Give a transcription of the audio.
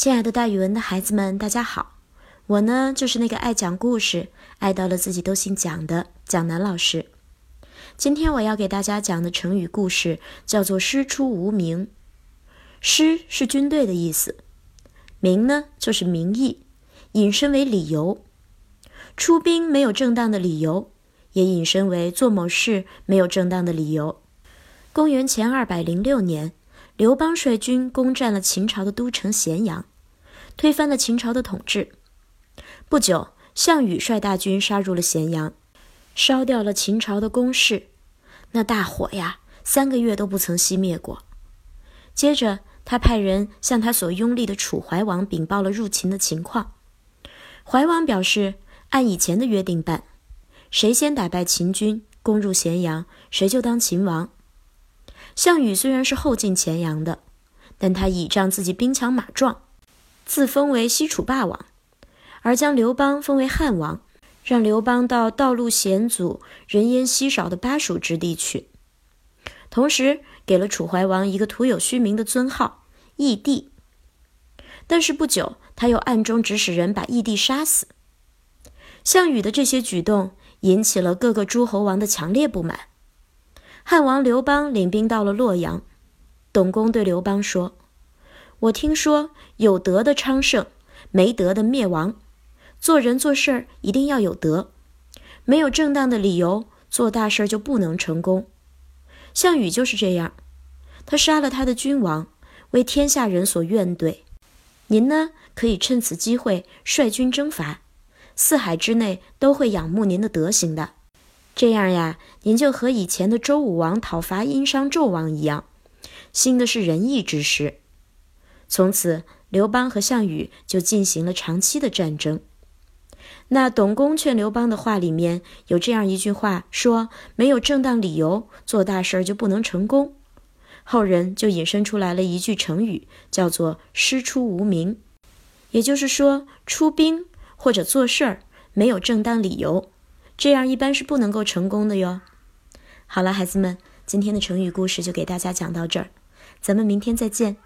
亲爱的，大语文的孩子们，大家好！我呢，就是那个爱讲故事、爱到了自己都姓蒋的蒋楠老师。今天我要给大家讲的成语故事叫做“师出无名”。师是军队的意思，名呢就是名义，引申为理由。出兵没有正当的理由，也引申为做某事没有正当的理由。公元前二百零六年。刘邦率军攻占了秦朝的都城咸阳，推翻了秦朝的统治。不久，项羽率大军杀入了咸阳，烧掉了秦朝的宫室。那大火呀，三个月都不曾熄灭过。接着，他派人向他所拥立的楚怀王禀报了入秦的情况。怀王表示，按以前的约定办，谁先打败秦军，攻入咸阳，谁就当秦王。项羽虽然是后进咸阳的，但他倚仗自己兵强马壮，自封为西楚霸王，而将刘邦封为汉王，让刘邦到道路险阻、人烟稀少的巴蜀之地去，同时给了楚怀王一个徒有虚名的尊号——义帝。但是不久，他又暗中指使人把义帝杀死。项羽的这些举动引起了各个诸侯王的强烈不满。汉王刘邦领兵到了洛阳，董公对刘邦说：“我听说有德的昌盛，没德的灭亡。做人做事儿一定要有德，没有正当的理由做大事就不能成功。项羽就是这样，他杀了他的君王，为天下人所怨怼。您呢，可以趁此机会率军征伐，四海之内都会仰慕您的德行的。”这样呀，您就和以前的周武王讨伐殷商纣王一样，兴的是仁义之师。从此，刘邦和项羽就进行了长期的战争。那董公劝刘邦的话里面有这样一句话，说没有正当理由做大事儿就不能成功。后人就引申出来了一句成语，叫做“师出无名”，也就是说，出兵或者做事儿没有正当理由。这样一般是不能够成功的哟。好了，孩子们，今天的成语故事就给大家讲到这儿，咱们明天再见。